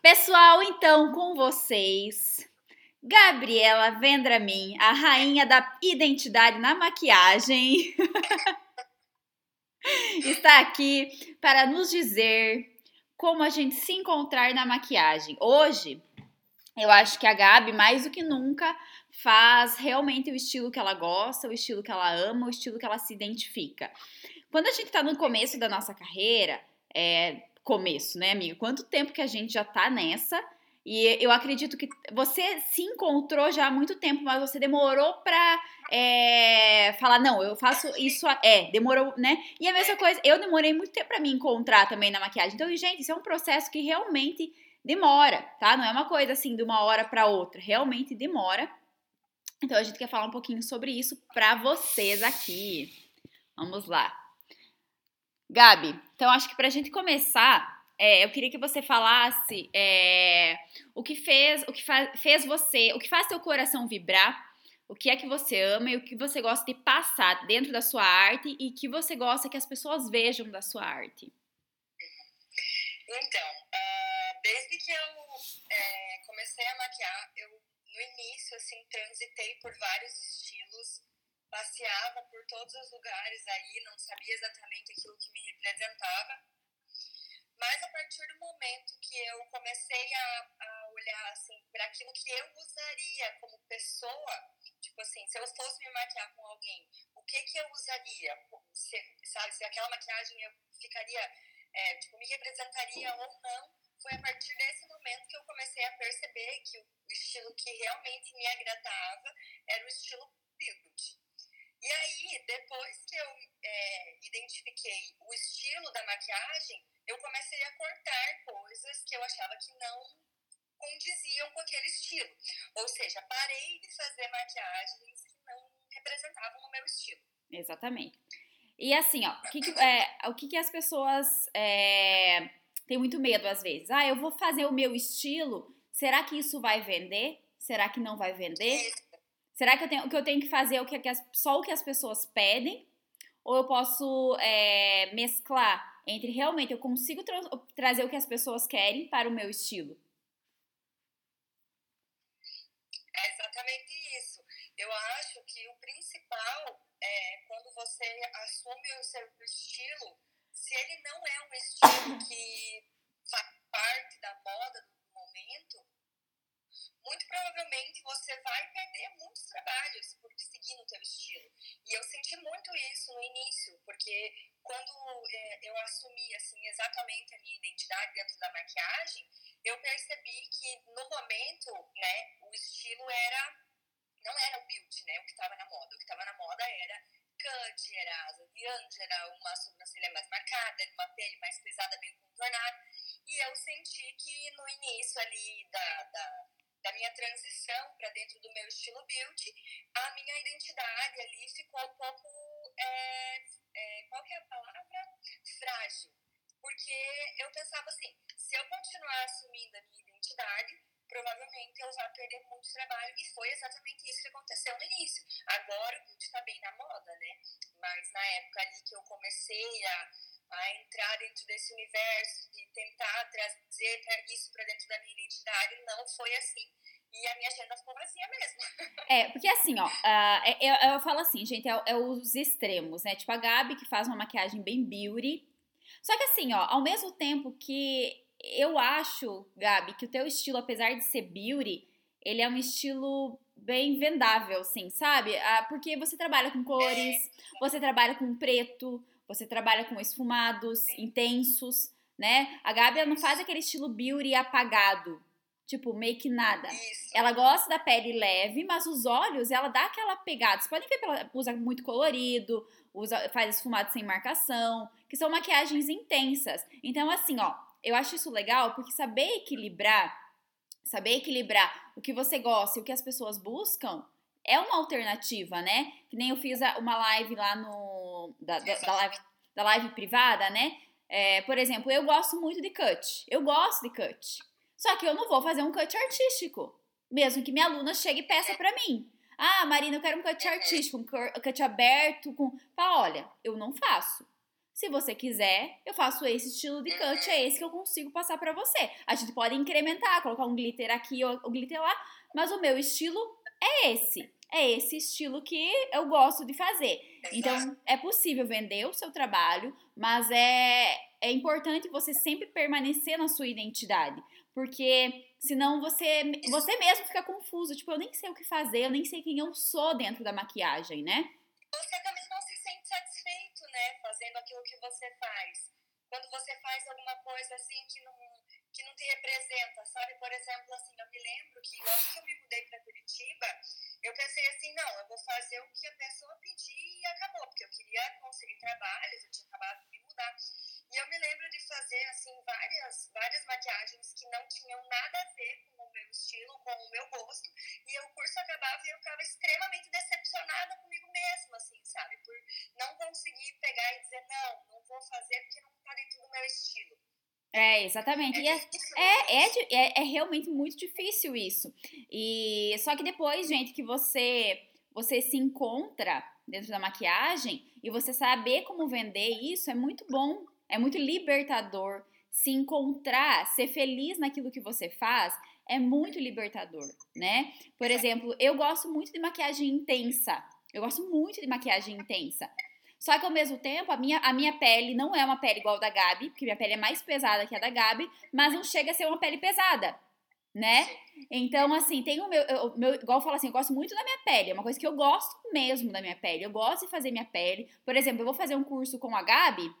Pessoal, então com vocês, Gabriela Vendramin, a rainha da identidade na maquiagem, está aqui para nos dizer como a gente se encontrar na maquiagem. Hoje, eu acho que a Gabi, mais do que nunca, faz realmente o estilo que ela gosta, o estilo que ela ama, o estilo que ela se identifica. Quando a gente tá no começo da nossa carreira, é, começo, né, amiga? Quanto tempo que a gente já tá nessa? E eu acredito que você se encontrou já há muito tempo, mas você demorou pra é, falar, não, eu faço isso. É, demorou, né? E a mesma coisa, eu demorei muito tempo pra me encontrar também na maquiagem. Então, gente, isso é um processo que realmente demora, tá? Não é uma coisa assim de uma hora para outra, realmente demora. Então, a gente quer falar um pouquinho sobre isso pra vocês aqui. Vamos lá. Gabi, então acho que para a gente começar, é, eu queria que você falasse é, o que fez, o que fez você, o que faz seu coração vibrar, o que é que você ama e o que você gosta de passar dentro da sua arte e que você gosta que as pessoas vejam da sua arte. Então, uh, desde que eu é, comecei a maquiar, eu no início assim transitei por vários estilos passeava por todos os lugares aí, não sabia exatamente aquilo que me representava. Mas a partir do momento que eu comecei a, a olhar assim para aquilo que eu usaria como pessoa, tipo assim, se eu fosse me maquiar com alguém, o que que eu usaria? Se, sabe, se aquela maquiagem eu ficaria, é, tipo, me representaria ou não? Foi a partir desse momento que eu comecei a perceber que o estilo que realmente me agradava era o estilo beauty. E aí, depois que eu é, identifiquei o estilo da maquiagem, eu comecei a cortar coisas que eu achava que não condiziam com aquele estilo. Ou seja, parei de fazer maquiagens que não representavam o meu estilo. Exatamente. E assim, ó, o que, que é, o que, que as pessoas é, têm muito medo às vezes? Ah, eu vou fazer o meu estilo, será que isso vai vender? Será que não vai vender? Isso. Será que eu tenho, o que eu tenho que fazer é o que, só o que as pessoas pedem? Ou eu posso é, mesclar entre realmente eu consigo tra trazer o que as pessoas querem para o meu estilo? É exatamente isso. Eu acho que o principal é quando você assume o seu estilo, se ele não é um estilo que faz parte da moda do momento, muito provavelmente você vai perder muitos trabalhos por seguir no teu estilo. E eu senti muito isso no início, porque quando é, eu assumi assim exatamente a minha identidade dentro da maquiagem, eu percebi que no momento, né, o estilo era não era o beauty, né, o que estava na moda. O que estava na moda era cut, era asa de anjo, era uma sobrancelha mais marcada, uma pele mais pesada, bem contornada. E eu senti que no início ali da, da da minha transição para dentro do meu estilo beauty, a minha identidade ali ficou um pouco, é, é, qual que é a palavra? Frágil. Porque eu pensava assim, se eu continuar assumindo a minha identidade, provavelmente eu vou perder muito trabalho. E foi exatamente isso que aconteceu no início. Agora o beauty está bem na moda, né? Mas na época ali que eu comecei a a entrar dentro desse universo e tentar trazer isso para dentro da minha identidade, não foi assim. E a minha agenda ficou vazia mesmo. É, porque assim, ó, uh, eu, eu, falo assim, gente, é, é, os extremos, né? Tipo a Gabi que faz uma maquiagem bem beauty. Só que assim, ó, ao mesmo tempo que eu acho, Gabi, que o teu estilo, apesar de ser beauty, ele é um estilo bem vendável, assim, sabe? Ah, porque você trabalha com cores, é. você trabalha com preto, você trabalha com esfumados intensos, né? A Gabi ela não faz aquele estilo beauty apagado, tipo make nada. Isso. Ela gosta da pele leve, mas os olhos ela dá aquela pegada. Vocês podem ver que ela usa muito colorido, usa, faz esfumado sem marcação, que são maquiagens intensas. Então assim, ó, eu acho isso legal porque saber equilibrar, saber equilibrar o que você gosta e o que as pessoas buscam é uma alternativa, né? Que nem eu fiz uma live lá no. Da, da, da live, da live privada, né? É, por exemplo, eu gosto muito de cut. Eu gosto de cut. Só que eu não vou fazer um cut artístico. Mesmo que minha aluna chegue e peça pra mim. Ah, Marina, eu quero um cut artístico, um cut aberto, com. Fala, olha, eu não faço. Se você quiser, eu faço esse estilo de cut, é esse que eu consigo passar para você. A gente pode incrementar, colocar um glitter aqui ou um glitter lá, mas o meu estilo é esse. É esse estilo que eu gosto de fazer. Então, é possível vender o seu trabalho, mas é, é importante você sempre permanecer na sua identidade. Porque senão você, você mesmo fica confuso. Tipo, eu nem sei o que fazer, eu nem sei quem eu sou dentro da maquiagem, né? Você também não se sente satisfeito, né? Fazendo aquilo que você faz. Quando você faz alguma coisa assim que não, que não te representa, sabe? Por exemplo, assim, eu me lembro que logo que eu me mudei para Curitiba, eu pensei assim, não, eu vou fazer o que a pessoa pedir e acabou, porque eu queria conseguir trabalhos, eu tinha acabado de me mudar. E eu me lembro de fazer, assim, várias, várias maquiagens que não tinham nada a ver com o meu estilo, com o meu gosto. E o curso acabava e eu ficava extremamente decepcionada comigo mesma, assim, sabe? Por não conseguir pegar e dizer, não, não vou fazer porque não tá dentro do meu estilo. É, exatamente. É, é, é, é, é, realmente muito difícil isso. E só que depois, gente, que você você se encontra dentro da maquiagem e você saber como vender isso é muito bom é muito libertador. Se encontrar, ser feliz naquilo que você faz, é muito libertador, né? Por exemplo, eu gosto muito de maquiagem intensa. Eu gosto muito de maquiagem intensa. Só que ao mesmo tempo, a minha, a minha pele não é uma pele igual a da Gabi, porque minha pele é mais pesada que a da Gabi, mas não chega a ser uma pele pesada, né? Então, assim, tem o meu, eu, meu. Igual eu falo assim, eu gosto muito da minha pele. É uma coisa que eu gosto mesmo da minha pele. Eu gosto de fazer minha pele. Por exemplo, eu vou fazer um curso com a Gabi.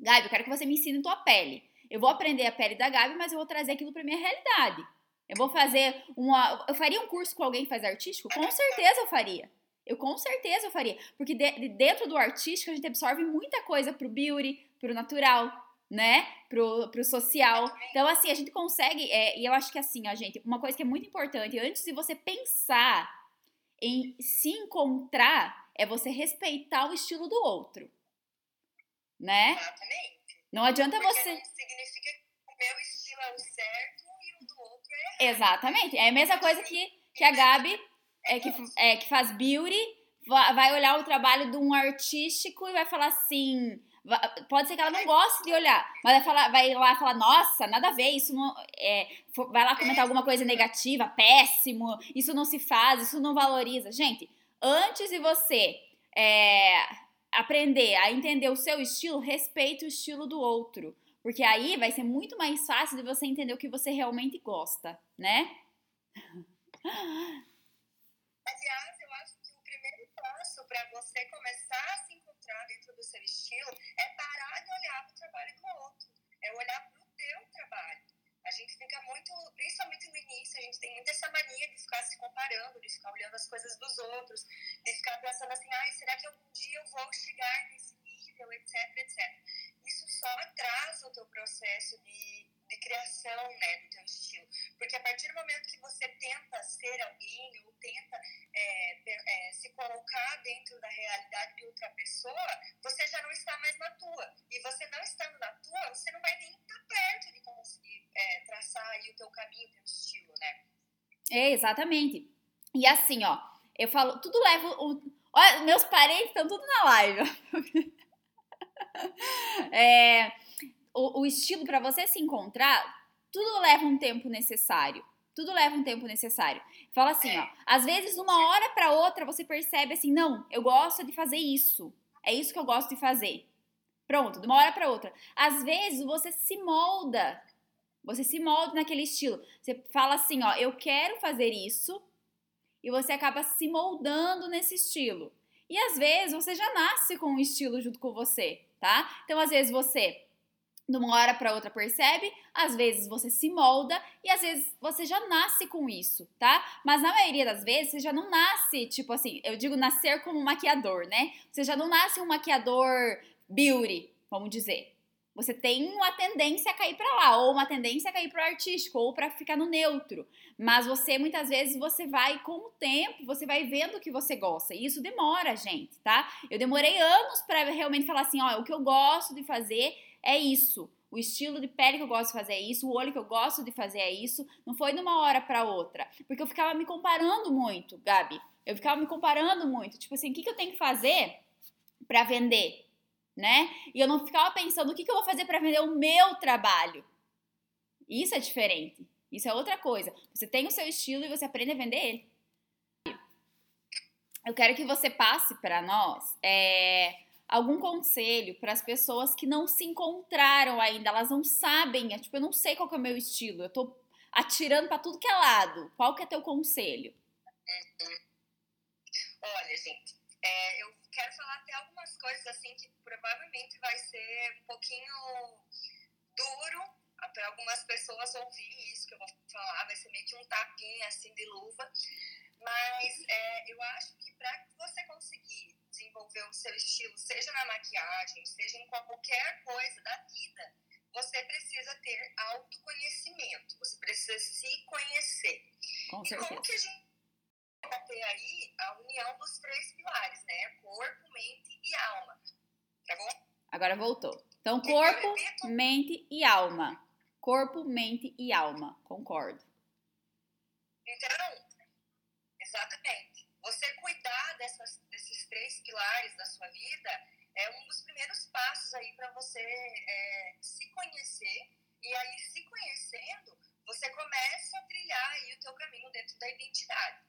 Gabi, eu quero que você me ensine tua pele. Eu vou aprender a pele da Gabi, mas eu vou trazer aquilo para minha realidade. Eu vou fazer uma. Eu faria um curso com alguém que faz artístico? Com certeza eu faria. Eu com certeza eu faria. Porque de, dentro do artístico a gente absorve muita coisa pro beauty, pro natural, né? Pro, pro social. Então, assim, a gente consegue. É, e eu acho que assim, ó, gente, uma coisa que é muito importante, antes de você pensar em se encontrar, é você respeitar o estilo do outro né? Exatamente. Não adianta Porque você. Não significa que o meu estilo é o certo e o do outro é errado. Exatamente. É a mesma coisa que, que a Gabi, é, que, é, que faz beauty, vai olhar o trabalho de um artístico e vai falar assim. Pode ser que ela não goste de olhar, mas vai, falar, vai lá falar, nossa, nada a ver, isso não. É, vai lá comentar alguma coisa negativa, péssimo, isso não se faz, isso não valoriza. Gente, antes de você é, aprender a entender o seu estilo, respeite o estilo do outro. Porque aí vai ser muito mais fácil de você entender o que você realmente gosta, né? Aliás, eu acho que o primeiro passo para você começar a se encontrar dentro do seu estilo é parar de olhar para o trabalho do outro. É olhar para o teu trabalho. A gente fica muito, principalmente no início, a gente tem muito essa mania de ficar se comparando, de ficar olhando as coisas dos outros, de ficar pensando assim, ai, será que algum dia eu vou chegar nesse nível, etc, etc. Isso só atrasa o teu processo de, de criação, né, do teu estilo. Porque a partir do momento que você tenta ser alguém ou tenta é, é, se colocar dentro da realidade de outra pessoa, você já não está mais na tua. E você não estando na tua, você não vai nem estar perto de conseguir é, traçar aí o teu caminho, o teu estilo, né? É, exatamente. E assim, ó, eu falo, tudo leva. O, olha, meus parentes estão tudo na live. é, o, o estilo para você se encontrar, tudo leva um tempo necessário. Tudo leva um tempo necessário. Fala assim, ó. Às vezes, uma hora para outra, você percebe assim, não, eu gosto de fazer isso. É isso que eu gosto de fazer. Pronto, de uma hora para outra. Às vezes, você se molda. Você se molda naquele estilo. Você fala assim, ó, eu quero fazer isso. E você acaba se moldando nesse estilo. E às vezes, você já nasce com um estilo junto com você, tá? Então, às vezes, você de uma hora para outra percebe, às vezes você se molda e às vezes você já nasce com isso, tá? Mas na maioria das vezes você já não nasce, tipo assim, eu digo nascer como maquiador, né? Você já não nasce um maquiador beauty, vamos dizer. Você tem uma tendência a cair para lá, ou uma tendência a cair para o artístico, ou para ficar no neutro. Mas você, muitas vezes, você vai, com o tempo, você vai vendo o que você gosta. E isso demora, gente, tá? Eu demorei anos para realmente falar assim: ó, o que eu gosto de fazer é isso. O estilo de pele que eu gosto de fazer é isso, o olho que eu gosto de fazer é isso. Não foi de uma hora para outra. Porque eu ficava me comparando muito, Gabi. Eu ficava me comparando muito. Tipo assim, o que, que eu tenho que fazer para vender? né? E eu não ficava pensando o que, que eu vou fazer para vender o meu trabalho. Isso é diferente. Isso é outra coisa. Você tem o seu estilo e você aprende a vender ele. Eu quero que você passe para nós é, algum conselho para as pessoas que não se encontraram ainda, elas não sabem, é, tipo, eu não sei qual é o meu estilo, eu tô atirando para tudo que é lado. Qual que é teu conselho? Uhum. Olha, gente, é, eu quero falar até algumas coisas assim que provavelmente vai ser um pouquinho duro para algumas pessoas ouvir isso que eu vou falar, vai ser meio que um tapinha assim de luva. Mas é, eu acho que para você conseguir desenvolver o seu estilo, seja na maquiagem, seja em qualquer coisa da vida, você precisa ter autoconhecimento, você precisa se conhecer. Com e como que a gente vai ter aí a união dos três pilares, né? Corpo, mente e alma. Tá bom? Agora voltou. Então, corpo, mente e alma. Corpo, mente e alma. Concordo. Então, exatamente. Você cuidar dessas, desses três pilares da sua vida é um dos primeiros passos aí para você é, se conhecer. E aí, se conhecendo, você começa a trilhar aí o teu caminho dentro da identidade.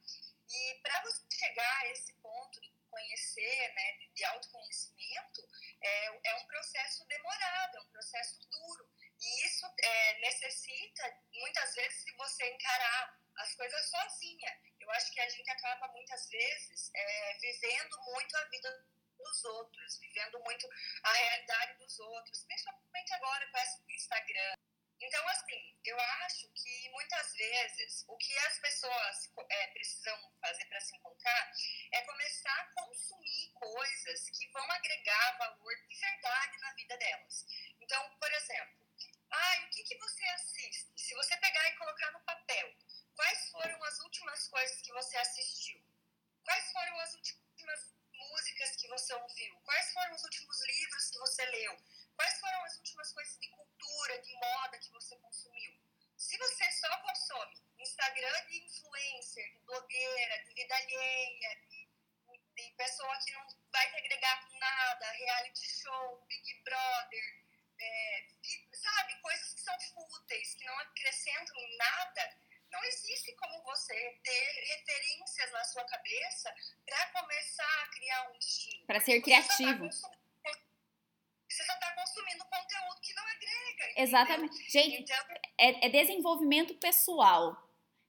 E para você chegar a esse ponto de conhecer, né, de, de autoconhecimento, é, é um processo demorado, é um processo duro. E isso é, necessita, muitas vezes, de você encarar as coisas sozinha. Eu acho que a gente acaba, muitas vezes, é, vivendo muito a vida dos outros, vivendo muito a realidade dos outros, principalmente agora com esse Instagram. Então, assim, eu acho que muitas vezes o que as pessoas é, precisam fazer para se encontrar é começar a consumir coisas que vão agregar valor de verdade na vida delas. Então, por exemplo, ah, o que, que você assiste? Se você pegar e colocar no papel, quais foram as últimas coisas que você assistiu? Quais foram as últimas músicas que você ouviu? Quais foram os últimos livros que você leu? Quais foram as últimas coisas de cultura, de moda que você consumiu? Se você só consome Instagram de influencer, de blogueira, de vida alheia, de, de pessoa que não vai te agregar com nada, reality show, Big Brother, é, sabe, coisas que são fúteis, que não acrescentam nada, você ter referências na sua cabeça para começar a criar um estilo. Para ser criativo. Você só está consumindo conteúdo que não agrega. Exatamente. Entendeu? Gente, então, é, é desenvolvimento pessoal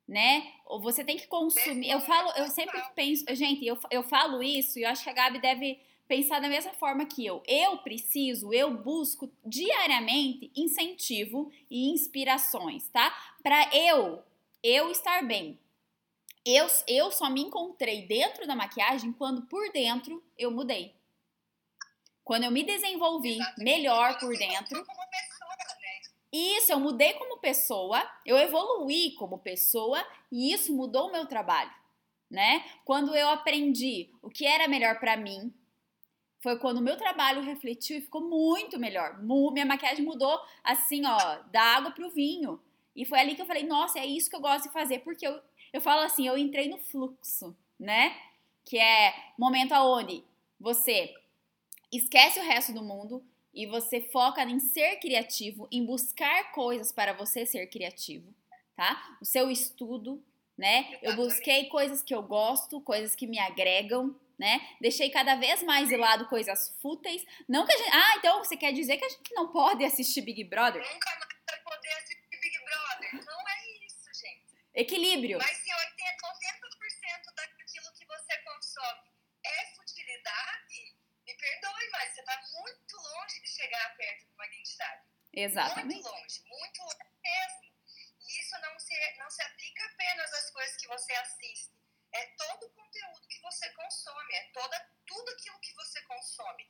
né? Ou você tem que consumir. Eu falo, eu sempre penso, gente, eu, eu falo isso e eu acho que a Gabi deve pensar da mesma forma que eu. Eu preciso, eu busco diariamente incentivo e inspirações, tá? Para eu, eu estar bem. Eu, eu só me encontrei dentro da maquiagem quando por dentro eu mudei. Quando eu me desenvolvi Exatamente. melhor por dentro. Né? Isso, eu mudei como pessoa, eu evoluí como pessoa e isso mudou o meu trabalho, né? Quando eu aprendi o que era melhor para mim, foi quando o meu trabalho refletiu e ficou muito melhor. Minha maquiagem mudou assim, ó, da água pro vinho. E foi ali que eu falei, nossa, é isso que eu gosto de fazer, porque eu, eu falo assim, eu entrei no fluxo, né? Que é momento aonde você esquece o resto do mundo e você foca em ser criativo, em buscar coisas para você ser criativo, tá? O seu estudo, né? Eu busquei coisas que eu gosto, coisas que me agregam, né? Deixei cada vez mais de lado coisas fúteis. Não que a gente. Ah, então você quer dizer que a gente não pode assistir Big Brother? Nunca mais vai poder assistir Big Brother. Não é isso, gente. Equilíbrio. Mas se 80%, daquilo que você consome é futilidade, me perdoe, mas você está muito longe de chegar perto de uma identidade. Exatamente. Muito longe, muito longe mesmo. E isso não se, não se aplica apenas às coisas que você assiste é todo o conteúdo que você consome, é toda, tudo aquilo que você consome.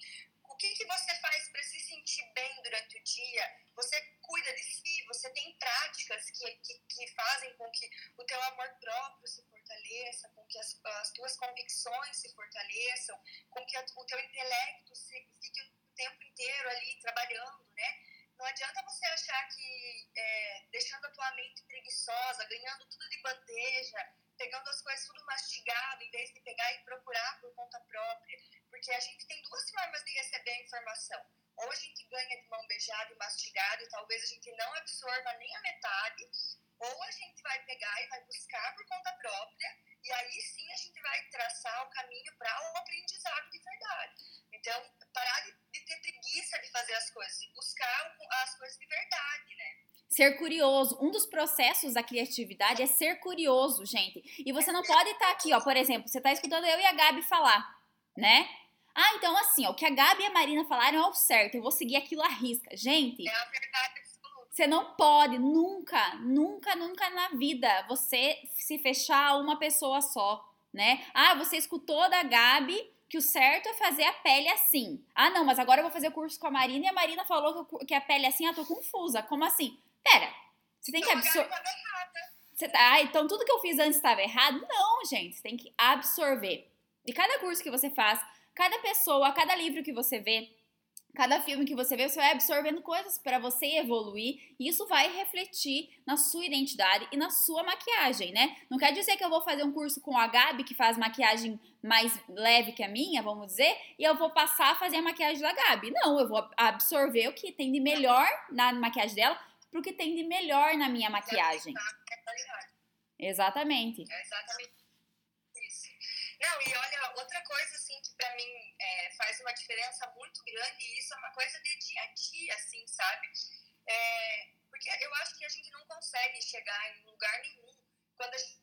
O que, que você faz para se sentir bem durante o dia? Você cuida de si? Você tem práticas que, que, que fazem com que o teu amor próprio se fortaleça, com que as, as tuas convicções se fortaleçam, com que a, o teu intelecto se, fique o tempo inteiro ali trabalhando, né? Não adianta você achar que é, deixando a tua mente preguiçosa, ganhando tudo de bandeja, pegando as coisas tudo mastigado, em vez de pegar e procurar por conta própria. Porque a gente tem duas formas de receber a informação. Ou a gente ganha de mão beijada e mastigada, e talvez a gente não absorva nem a metade, ou a gente vai pegar e vai buscar por conta própria, e aí sim a gente vai traçar o caminho para o aprendizado de verdade. Então, parar de, de ter preguiça de fazer as coisas e buscar as coisas de verdade, né? Ser curioso. Um dos processos da criatividade é ser curioso, gente. E você não pode estar tá aqui, ó, por exemplo, você está escutando eu e a Gabi falar, né? Ah, então assim, ó, o que a Gabi e a Marina falaram é o certo, eu vou seguir aquilo à risca. Gente, é a verdade absoluta. Você não pode, nunca, nunca, nunca na vida você se fechar a uma pessoa só, né? Ah, você escutou da Gabi que o certo é fazer a pele assim. Ah, não, mas agora eu vou fazer o curso com a Marina e a Marina falou que a pele é assim, ah, tô confusa. Como assim? Pera, você tem que absorver. Você tá, ah, então tudo que eu fiz antes estava errado? Não, gente, você tem que absorver. De cada curso que você faz, cada pessoa, cada livro que você vê, cada filme que você vê, você vai absorvendo coisas para você evoluir e isso vai refletir na sua identidade e na sua maquiagem, né? Não quer dizer que eu vou fazer um curso com a Gabi que faz maquiagem mais leve que a minha, vamos dizer, e eu vou passar a fazer a maquiagem da Gabi. Não, eu vou absorver o que tem de melhor na maquiagem dela pro que tem de melhor na minha maquiagem. Exatamente. É exatamente isso. Não, e olha, outra coisa assim que para mim é, faz uma diferença muito grande, e isso é uma coisa de dia a dia, assim, sabe? É, porque eu acho que a gente não consegue chegar em lugar nenhum quando a gente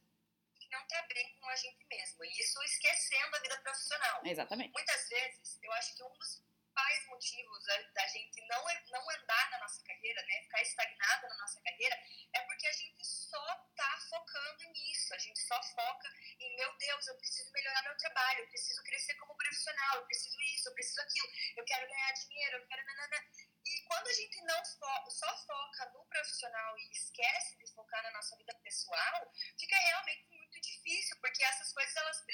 não tá bem com a gente mesmo. E isso esquecendo a vida profissional. Exatamente. Muitas vezes, eu acho que um dos principais motivos da, gente não, não andar na nossa carreira, né, ficar estagnada na nossa carreira, é porque a gente só tá focando nisso, a gente só foca em, meu Deus, eu preciso melhorar meu trabalho, eu preciso crescer como profissional, eu preciso isso, eu preciso aquilo, eu quero ganhar dinheiro, eu quero... Nanana. E quando a gente não fo só foca no profissional e esquece de focar na nossa vida pessoal, fica realmente muito difícil, porque essas coisas elas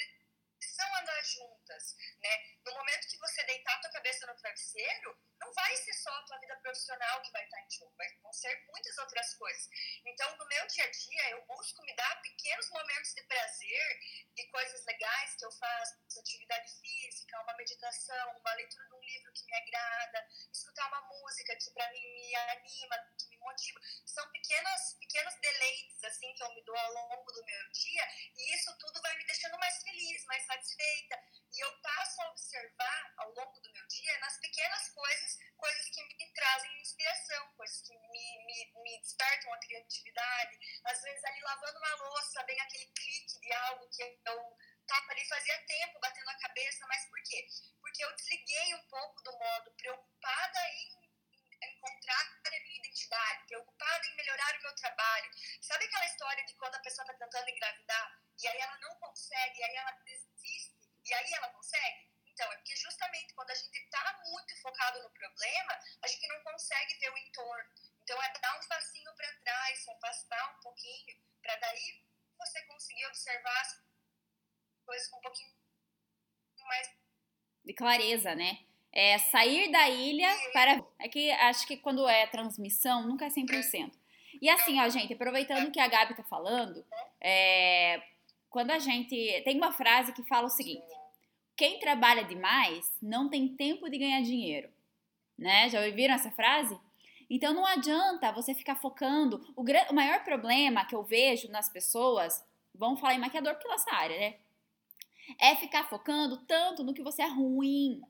precisam andar juntas, né? No momento que você deitar a tua cabeça no travesseiro, não vai ser só a tua vida profissional que vai estar em jogo, vão ser muitas outras coisas. Então, no meu dia a dia, eu busco me dar pequenos momentos de prazer e coisas legais que eu faço, atividade física, uma meditação, uma leitura de um livro que me agrada, escutar uma música que para mim me anima, que me motiva. São pequenas, pequenos deleites assim que eu me dou ao longo do meu dia e isso tudo vai me deixando mais feliz, mais satisfeita. E eu passo a observar ao longo do meu dia, nas pequenas coisas, coisas que me trazem inspiração, coisas que me, me, me despertam a criatividade. Às vezes, ali lavando uma louça, vem aquele clique de algo que eu estava ali fazia tempo batendo a cabeça, mas por quê? Porque eu desliguei um pouco do modo preocupada em encontrar a minha identidade, preocupada em melhorar o meu trabalho. Sabe aquela história de quando a pessoa está tentando engravidar e aí ela não consegue, e aí ela desiste, e aí ela consegue? Então, é porque justamente quando a gente está muito focado no problema, a gente não consegue ver o entorno. Então, é dar um passinho para trás, se afastar um pouquinho, para daí você conseguir observar as coisas com um pouquinho mais de clareza, né? É sair da ilha para. É que acho que quando é transmissão, nunca é 100%. E assim, ó, gente, aproveitando que a Gabi tá falando, é, quando a gente. Tem uma frase que fala o seguinte: quem trabalha demais não tem tempo de ganhar dinheiro. Né? Já ouviram essa frase? Então não adianta você ficar focando. O, o maior problema que eu vejo nas pessoas, vamos falar em maquiador porque é nossa área, né? É ficar focando tanto no que você é ruim,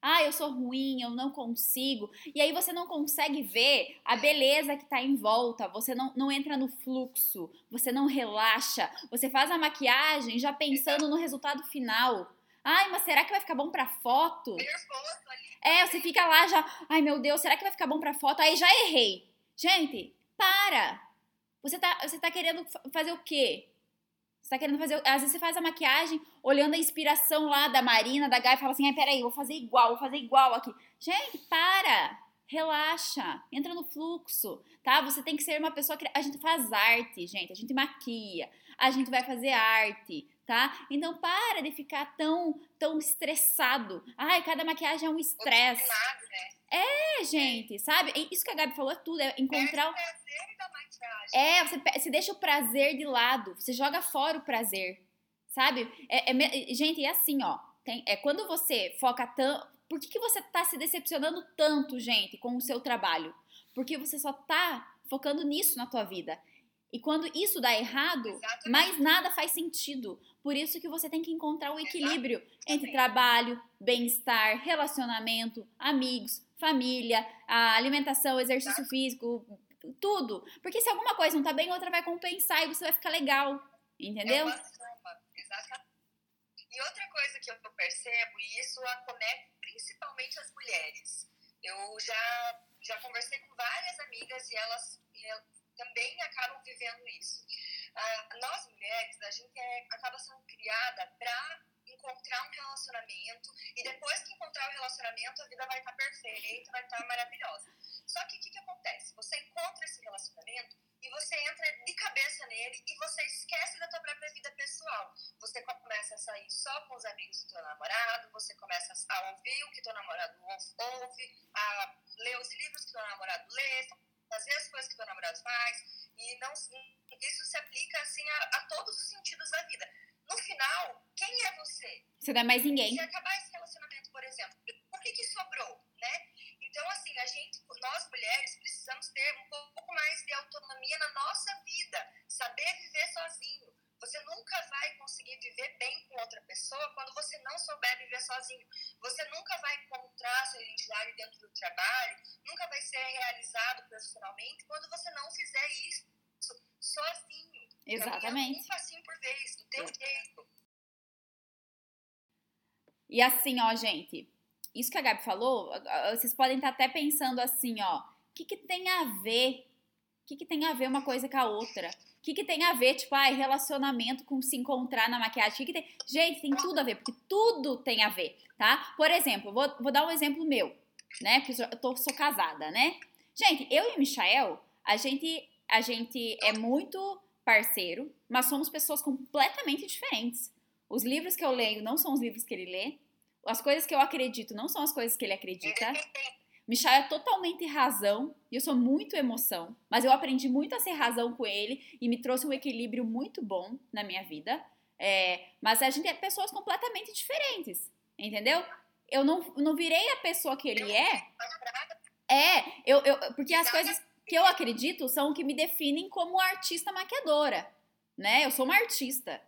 ah, eu sou ruim, eu não consigo. E aí você não consegue ver a beleza que está em volta, você não, não entra no fluxo, você não relaxa, você faz a maquiagem já pensando no resultado final. Ai, mas será que vai ficar bom pra foto? É, você fica lá já, ai meu Deus, será que vai ficar bom pra foto? Aí já errei. Gente, para! Você tá, você tá querendo fazer o quê? Você tá querendo fazer. Às vezes você faz a maquiagem olhando a inspiração lá da Marina, da Gaia, e fala assim: ai, peraí, vou fazer igual, vou fazer igual aqui. Gente, para! Relaxa, entra no fluxo, tá? Você tem que ser uma pessoa que. A gente faz arte, gente, a gente maquia, a gente vai fazer arte, tá? Então para de ficar tão, tão estressado. Ai, cada maquiagem é um estresse. Né? É, gente, sabe? Isso que a Gabi falou é tudo, é encontrar. É o prazer da maquiagem. É, você, deixa o prazer de lado, você joga fora o prazer, sabe? É, é gente, é assim, ó. Tem, é quando você foca tanto. Por que, que você tá se decepcionando tanto, gente, com o seu trabalho? Porque você só tá focando nisso na tua vida. E quando isso dá errado, Exatamente. mais nada faz sentido. Por isso que você tem que encontrar o equilíbrio entre Exatamente. trabalho, bem-estar, relacionamento, amigos, família, a alimentação, exercício físico, tudo. Porque se alguma coisa não tá bem, outra vai compensar e você vai ficar legal. Entendeu? É uma soma, exatamente. E outra coisa que eu percebo, e isso acomete principalmente as mulheres. Eu já, já conversei com várias amigas e elas também acabam vivendo isso. Ah, nós mulheres, a gente é, acaba sendo criada para encontrar um relacionamento e depois que encontrar o relacionamento, a vida vai estar perfeita, vai estar maravilhosa. Só que o que, que acontece? Você encontra esse relacionamento e você entra de cabeça nele e você esquece da tua própria vida pessoal. Você começa a sair só com os amigos do teu namorado, você começa a ouvir o que teu namorado ou- ouve, a ler os livros que teu namorado lê, fazer as coisas que teu namorado faz, e não isso se aplica assim a, a todos os sentidos da vida. No final, quem é você? Você não é mais ninguém. Se acabar esse relacionamento, por exemplo, o que, que sobrou, né? Então, assim, a gente, nós mulheres, precisamos ter um pouco mais de autonomia na nossa vida, saber viver sozinho. Você nunca vai conseguir viver bem com outra pessoa quando você não souber viver sozinho. Você nunca vai encontrar sua identidade dentro do trabalho, nunca vai ser realizado profissionalmente quando você não fizer isso sozinho. Exatamente. Caminhando Um passinho por vez, do teu jeito. E assim, ó, gente, isso que a Gabi falou, vocês podem estar até pensando assim, ó, o que, que tem a ver? O que, que tem a ver uma coisa com a outra? Que, que tem a ver, tipo, ai, relacionamento com se encontrar na maquiagem? Que, que tem? Gente, tem tudo a ver, porque tudo tem a ver, tá? Por exemplo, vou, vou dar um exemplo meu, né? Porque eu tô, sou casada, né? Gente, eu e o Michael, a gente, a gente é muito parceiro, mas somos pessoas completamente diferentes. Os livros que eu leio não são os livros que ele lê. As coisas que eu acredito não são as coisas que ele acredita. Michel é totalmente razão e eu sou muito emoção, mas eu aprendi muito a ser razão com ele e me trouxe um equilíbrio muito bom na minha vida. É, mas a gente é pessoas completamente diferentes, entendeu? Eu não, não virei a pessoa que ele é. É, eu, eu, porque as coisas que eu acredito são o que me definem como artista maquiadora, né? Eu sou uma artista.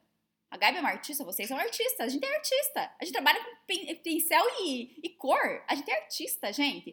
A Gabi é uma artista, vocês são artistas. A gente é artista. A gente trabalha com pin- pincel e, e cor. A gente é artista, gente.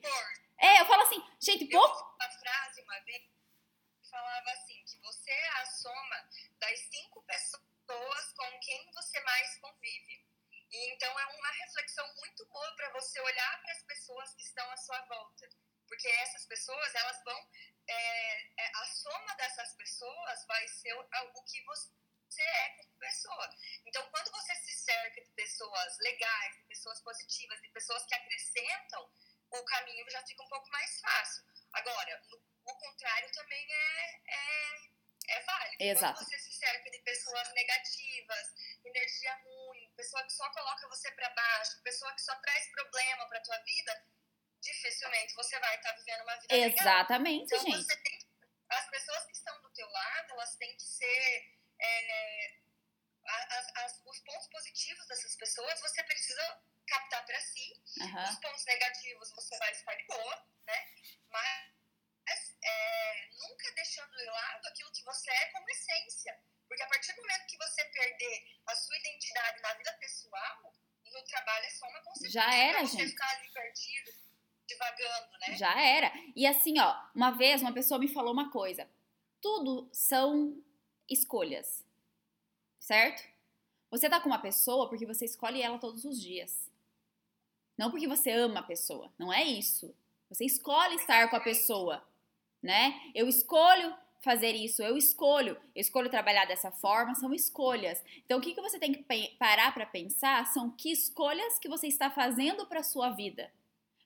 É, eu falo assim, gente, Eu ouvi uma frase uma vez que falava assim, que você é a soma das cinco pessoas com quem você mais convive. E então é uma reflexão muito boa para você olhar para as pessoas que estão à sua volta. Porque essas pessoas, elas vão. é, a soma dessas pessoas vai ser o, o que você é como pessoa. Então, quando você se cerca de pessoas legais, de pessoas positivas, de pessoas que acrescentam, o caminho já fica um pouco mais fácil. Agora, no- o contrário também é, é, é válido. Exato. Quando você se cerca de pessoas negativas, energia ruim, pessoa que só coloca você para baixo, pessoa que só traz problema para tua vida, dificilmente você vai estar vivendo uma vida legal. Exatamente, Então, gente. você tem, as pessoas que estão do teu lado, elas têm que ser é, as- as- os pontos positivos dessas pessoas, você precisa captar para si. Aham. Os pontos negativos você vai ficar de boa, né? Mas é, nunca deixando de lado aquilo que você é como essência. Porque a partir do momento que você perder a sua identidade na vida pessoal, no trabalho é só uma consequência. Já era, você gente. ficar ali perdido, divagando, né? Já era. E assim, ó, uma vez uma pessoa me falou uma coisa. Tudo são escolhas. Certo? Você tá com uma pessoa porque você escolhe ela todos os dias. Não porque você ama a pessoa. Não é isso. Você escolhe estar com a pessoa, né? Eu escolho fazer isso, eu escolho, eu escolho trabalhar dessa forma, são escolhas. Então, o que, que você tem que parar para pensar são que escolhas que você está fazendo para sua vida.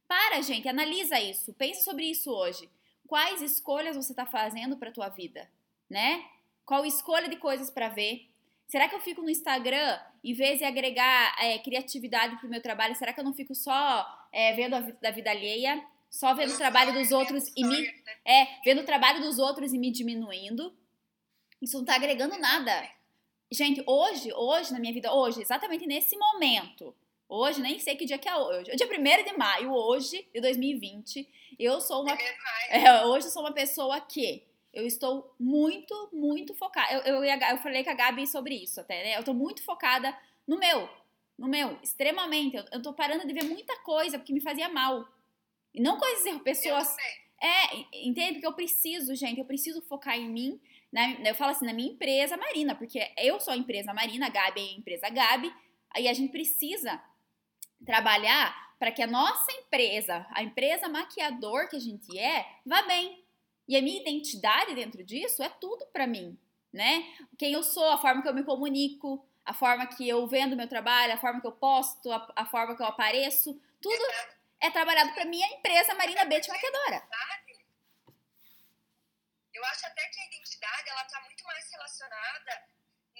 Para, gente, analisa isso, pense sobre isso hoje. Quais escolhas você está fazendo para tua vida, né? Qual escolha de coisas para ver? Será que eu fico no Instagram, em vez de agregar é, criatividade pro meu trabalho, será que eu não fico só é, vendo a vida da vida alheia? só vendo o trabalho dos outros e me. É, vendo o trabalho dos outros e me diminuindo. Isso não tá agregando nada. Gente, hoje, hoje na minha vida, hoje, exatamente nesse momento, hoje, nem sei que dia que é hoje, é dia 1 de maio, hoje, de 2020, eu sou uma. É, hoje eu sou uma pessoa que eu estou muito, muito focada. Eu, eu, eu falei com a Gabi sobre isso até, né? Eu tô muito focada no meu. No meu, extremamente. Eu, tô parando de ver muita coisa porque me fazia mal. E não coisas pessoas. É, entende? Porque eu preciso, gente, eu preciso focar em mim. Na, eu falo assim, na minha empresa Marina, porque eu sou a empresa Marina, a Gabi é a empresa Gabi. Aí a gente precisa trabalhar para que a nossa empresa, a empresa maquiador que a gente é, vá bem. E a minha identidade dentro disso é tudo para mim, né? Quem eu sou, a forma que eu me comunico, a forma que eu vendo meu trabalho, a forma que eu posto, a, a forma que eu apareço, tudo é trabalhado para minha empresa Marina Bete Maquiadora. Eu acho até que a identidade ela tá muito mais relacionada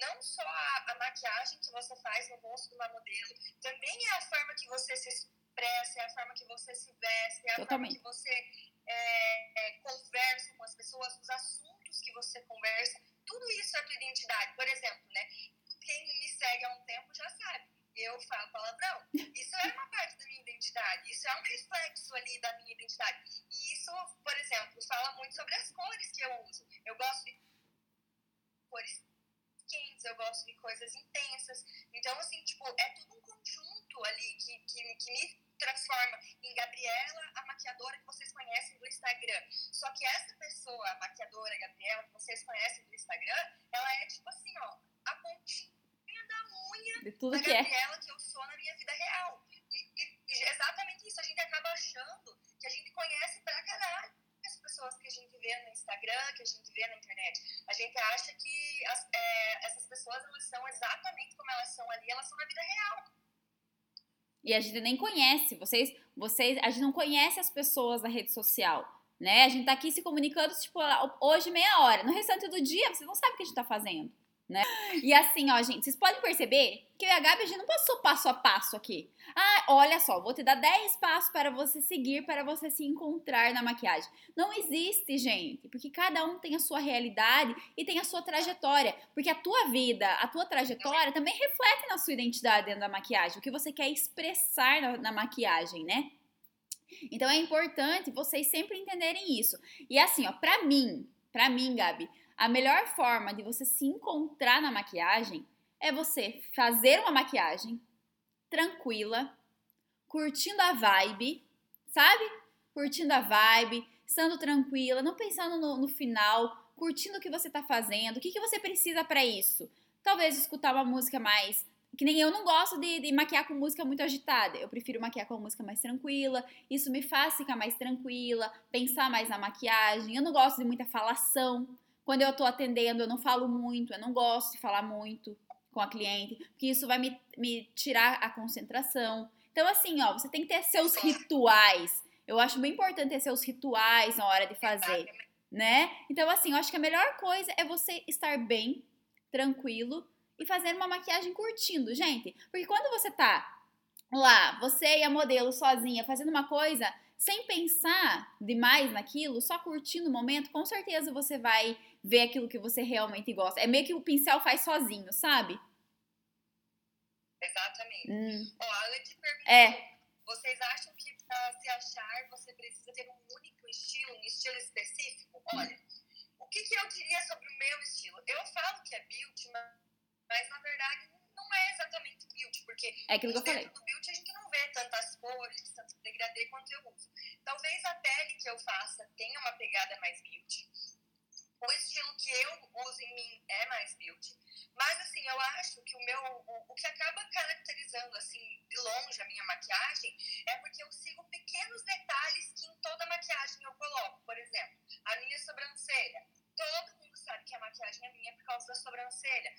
não só a, a, maquiagem que você faz no rosto de uma modelo, também é a forma que você se expressa, é a forma que você se veste, é a Totalmente. forma que você é, é, conversa com as pessoas, os assuntos que você conversa, tudo isso é a tua identidade. Por exemplo, né? Quem me segue há um tempo já sabe, eu falo palavrão. Isso é uma parte da minha identidade, isso é um reflexo ali da minha identidade. E isso, por exemplo, fala muito sobre as cores que eu uso. Eu gosto de cores quentes, eu gosto de coisas intensas. Então, assim, tipo, é tudo um conjunto ali que, que, que me transforma em Gabriela, maquiadora que vocês conhecem do Instagram. Só que essa pessoa, a maquiadora Gabriela, que vocês conhecem do Instagram, ela é tipo assim, ó, a pontinha da unha de tudo da que é. Gabriela é. que eu sou na minha vida real. E, e, e exatamente isso, a gente acaba achando que a gente conhece pra caralho as pessoas que a gente vê no Instagram, que a gente vê na internet. A gente acha que as, é, essas pessoas elas são exatamente como elas são ali, elas são na vida real. E a gente nem conhece, vocês, vocês, a gente não conhece as pessoas da rede social, né? A gente tá aqui se comunicando, tipo, hoje meia hora. No restante do dia, você não sabe o que a gente tá fazendo né? E assim, ó, gente, vocês podem perceber que eu e a Gabi, a gente não passou passo a passo aqui. Ah, olha só, vou te dar 10 passos para você seguir, para você se encontrar na maquiagem. Não existe, gente, porque cada um tem a sua realidade e tem a sua trajetória. Porque a tua vida, a tua trajetória também reflete na sua identidade dentro da maquiagem, o que você quer expressar na, na maquiagem, né? Então é importante vocês sempre entenderem isso. E assim, ó, pra mim, pra mim, Gabi, a melhor forma de você se encontrar na maquiagem é você fazer uma maquiagem tranquila, curtindo a vibe, sabe? Curtindo a vibe, estando tranquila, não pensando no, no final, curtindo o que você está fazendo. O que, que você precisa para isso? Talvez escutar uma música mais. Que nem eu não gosto de, de, maquiar com música muito agitada. Eu prefiro maquiar com música mais tranquila. Isso me faz ficar mais tranquila, pensar mais na maquiagem. Eu não gosto de muita falação. Quando eu tô atendendo, eu não falo muito, eu não gosto de falar muito com a cliente, porque isso vai me, me tirar a concentração. Então, assim, ó, você tem que ter seus rituais. Eu acho bem importante ter seus rituais na hora de fazer, né? Então, assim, eu acho que a melhor coisa é você estar bem, tranquilo e fazer uma maquiagem curtindo, gente. Porque quando você tá lá, você e a modelo sozinha fazendo uma coisa sem pensar demais naquilo, só curtindo o momento, com certeza você vai ver aquilo que você realmente gosta. É meio que o pincel faz sozinho, sabe? Exatamente. Hum. Ó, eu te pergunto, é. vocês acham que para se achar você precisa ter um único estilo, um estilo específico? Olha, o que, que eu diria sobre o meu estilo? Eu falo que é beauty, mas na verdade não é exatamente beauty, porque é aquilo que eu falei. do beauty a gente não vê tantas cores, tanto degradê quanto eu uso. Talvez a pele que eu faça tenha uma pegada mais beauty, o estilo que eu uso em mim é mais beauty. Mas, assim, eu acho que o meu, o, o, que acaba caracterizando, assim, de longe a minha maquiagem é porque eu sigo pequenos detalhes que em toda maquiagem eu coloco. Por exemplo, a minha sobrancelha. Todo mundo sabe que a maquiagem é minha por causa da sobrancelha.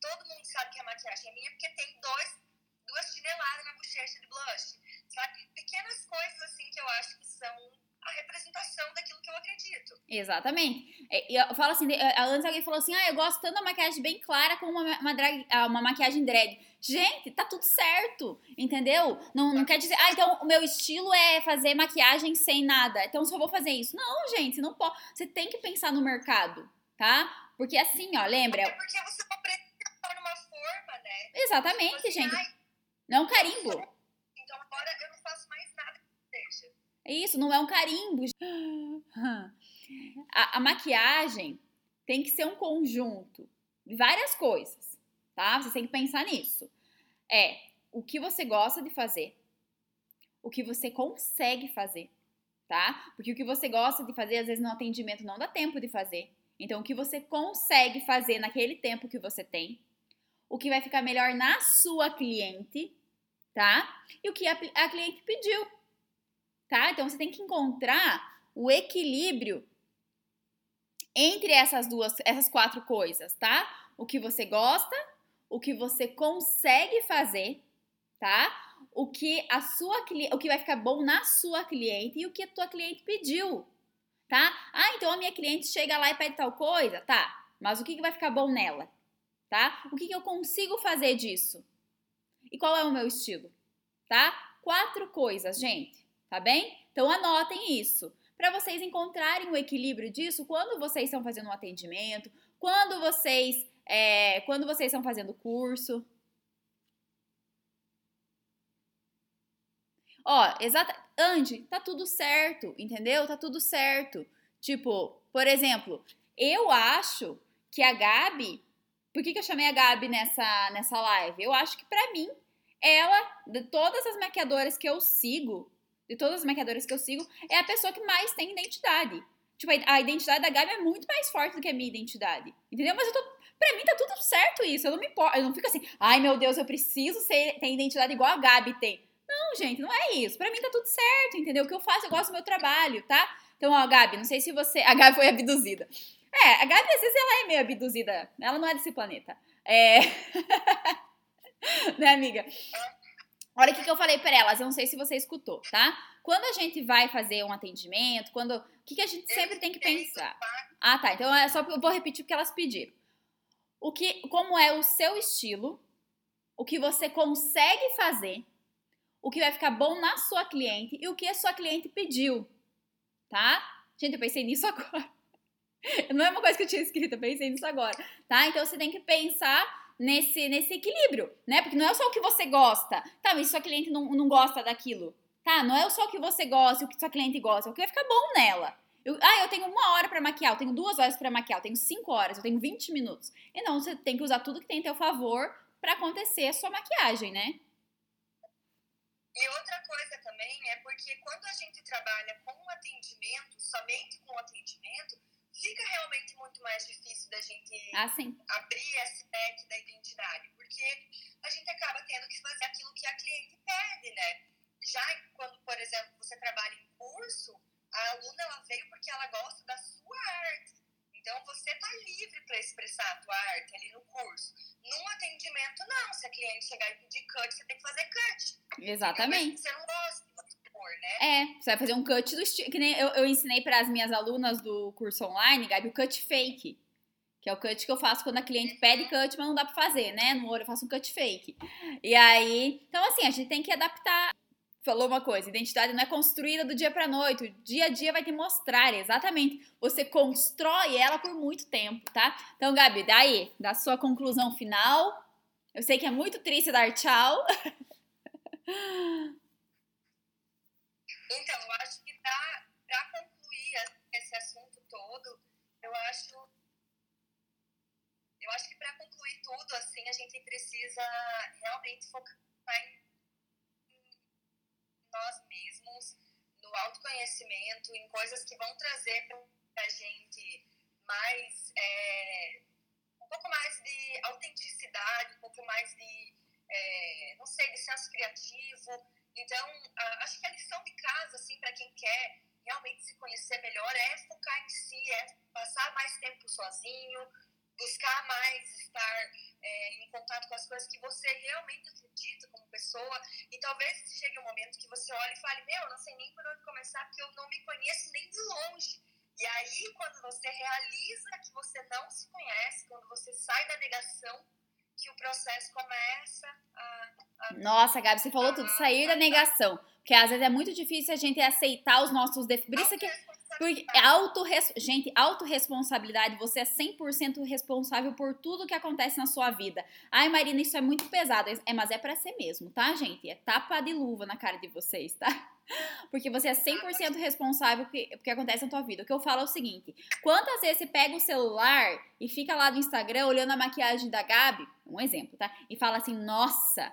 Todo mundo sabe que a maquiagem é minha porque tem dois, duas chineladas na bochecha de blush. Sabe? Pequenas coisas, assim, que eu acho que são a representação daquilo que eu acredito. Exatamente. É, eu falo assim, antes alguém falou assim, ah, eu gosto tanto da maquiagem bem clara como uma, uma, drag, ah, uma maquiagem drag. Gente, tá tudo certo, entendeu? Não, não quer dizer, ah, então o meu estilo é fazer maquiagem sem nada, então só vou fazer isso. Não, gente, não pode. Você tem que pensar no mercado, tá? Porque assim, ó, lembra? É porque você precisa numa forma, né? Exatamente, tipo assim, gente. Não é um carimbo. Então agora eu não faço mais nada que seja. Isso, não é um carimbo. A, a maquiagem tem que ser um conjunto de várias coisas, tá? Você tem que pensar nisso. É o que você gosta de fazer, o que você consegue fazer, tá? Porque o que você gosta de fazer, às vezes no atendimento não dá tempo de fazer. Então, o que você consegue fazer naquele tempo que você tem, o que vai ficar melhor na sua cliente, tá? E o que a, a cliente pediu, tá? Então, você tem que encontrar o equilíbrio entre essas duas, essas quatro coisas, tá? O que você gosta, o que você consegue fazer, tá? O que a sua o que vai ficar bom na sua cliente e o que a tua cliente pediu, tá? Ah, então a minha cliente chega lá e pede tal coisa, tá? Mas o que, que vai ficar bom nela, tá? O que, que eu consigo fazer disso? E qual é o meu estilo, tá? Quatro coisas, gente, tá bem? Então anotem isso para vocês encontrarem o equilíbrio disso quando vocês estão fazendo um atendimento, quando vocês, é, quando vocês estão fazendo curso. Ó, exata, Andy, tá tudo certo, entendeu? Tá tudo certo. Tipo, por exemplo, eu acho que a Gabi, por que, que eu chamei a Gabi nessa, nessa live? Eu acho que para mim, ela, de todas as maquiadoras que eu sigo, de todas as maquiadoras que eu sigo, é a pessoa que mais tem identidade. Tipo, a identidade da Gabi é muito mais forte do que a minha identidade. Entendeu? Mas eu tô. Pra mim tá tudo certo isso. Eu não me importo. Eu não fico assim, ai meu Deus, eu preciso ser, ter identidade igual a Gabi tem. Não, gente, não é isso. Pra mim tá tudo certo, entendeu? O que eu faço, eu gosto do meu trabalho, tá? Então, ó, Gabi, não sei se você. A Gabi foi abduzida. É, a Gabi, às vezes, ela é meio abduzida. Ela não é desse planeta. É. né, amiga? Olha o que, que eu falei para elas, eu não sei se você escutou, tá? Quando a gente vai fazer um atendimento, quando. O que, que a gente sempre tem que pensar? Ah, tá. Então é só eu vou repetir o que elas pediram. O que, como é o seu estilo, o que você consegue fazer, o que vai ficar bom na sua cliente e o que a sua cliente pediu, tá? Gente, eu pensei nisso agora. Não é uma coisa que eu tinha escrito, eu pensei nisso agora, tá? Então você tem que pensar nesse, nesse equilíbrio, né? Porque não é só o que você gosta. Tá, mas sua cliente não, não gosta daquilo. Tá, não é só o que você gosta o que sua cliente gosta, é o que vai ficar bom nela. Eu, ah, eu tenho uma hora para maquiar, eu tenho duas horas para maquiar, eu tenho cinco horas, eu tenho 20 minutos. E não, você tem que usar tudo que tem a teu favor para acontecer a sua maquiagem, né? E outra coisa também é porque quando a gente trabalha com atendimento, somente com atendimento, fica realmente muito mais difícil da gente ah, abrir esse leque da identidade, porque a gente acaba tendo que fazer aquilo que a cliente pede, né? Já quando, por exemplo, você trabalha em curso, a aluna ela veio porque ela gosta da sua arte. Então você tá livre para expressar a tua arte ali no curso. Num atendimento, não. Se a cliente chegar e pedir cut, você tem que fazer cut. Exatamente. Você não? É, você vai fazer um cut do estilo. Que nem eu, eu ensinei para as minhas alunas do curso online, Gabi, o cut fake. Que é o cut que eu faço quando a cliente pede cut, mas não dá pra fazer, né? No olho eu faço um cut fake. E aí. Então, assim, a gente tem que adaptar. Falou uma coisa, identidade não é construída do dia pra noite. O dia a dia vai te mostrar, exatamente. Você constrói ela por muito tempo, tá? Então, Gabi, daí, da sua conclusão final. Eu sei que é muito triste dar tchau. Então, eu acho que para concluir esse assunto todo, eu acho eu acho que para concluir tudo, assim, a gente precisa realmente focar em, nós mesmos, no autoconhecimento, em coisas que vão trazer para a gente mais, é, um pouco mais de autenticidade, um pouco mais de, é, não sei, de senso criativo, então, acho que a lição de casa, assim, para quem quer realmente se conhecer melhor, é focar em si, é passar mais tempo sozinho, buscar mais estar é, em contato com as coisas que você realmente acredita como pessoa. E talvez chegue um momento que você olhe e fale: Meu, eu não sei nem por onde começar, porque eu não me conheço nem de longe. E aí, quando você realiza que você não se conhece, quando você sai da negação, que o processo começa a. a Nossa, Gabi, você falou tudo, sair da negação. Porque às vezes é muito difícil a gente aceitar os nossos defeitos. Por isso que. Porque é autorres... Gente, autorresponsabilidade, você é 100% responsável por tudo que acontece na sua vida. Ai, Marina, isso é muito pesado. É, mas é para ser mesmo, tá, gente? É tapa de luva na cara de vocês, tá? Porque você é 100% responsável que, que acontece na tua vida. O que eu falo é o seguinte: quantas vezes você pega o celular e fica lá no Instagram olhando a maquiagem da Gabi, um exemplo, tá? E fala assim: nossa,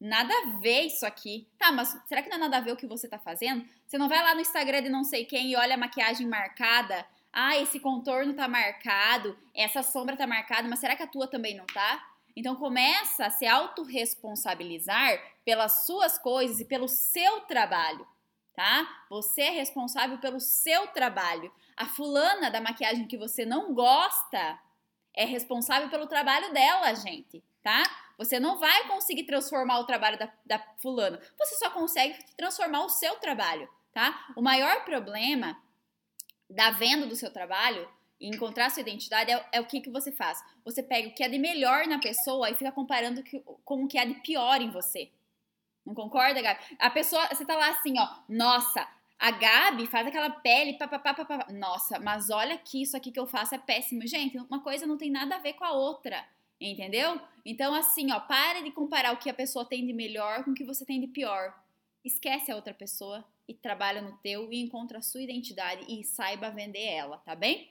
nada a ver isso aqui. Tá, mas será que não é nada a ver o que você tá fazendo? Você não vai lá no Instagram de não sei quem e olha a maquiagem marcada. Ah, esse contorno tá marcado, essa sombra tá marcada, mas será que a tua também não tá? Então começa a se autorresponsabilizar pelas suas coisas e pelo seu trabalho, tá? Você é responsável pelo seu trabalho. A fulana da maquiagem que você não gosta é responsável pelo trabalho dela, gente, tá? Você não vai conseguir transformar o trabalho da, da fulana. Você só consegue transformar o seu trabalho, tá? O maior problema da venda do seu trabalho e encontrar sua identidade é, é, o que, que você faz. Você pega o que é de melhor na pessoa e fica comparando que, com o que é de pior em você. Não concorda, Gabi? A pessoa, você tá lá assim, ó, nossa, a Gabi faz aquela pele, papapá, papapá. Nossa, mas olha que isso aqui que eu faço é péssimo. Gente, uma coisa não tem nada a ver com a outra. Entendeu? Então, assim, ó, para de comparar o que a pessoa tem de melhor com o que você tem de pior. Esquece a outra pessoa e trabalha no teu e encontra a sua identidade e saiba vender ela, tá bem?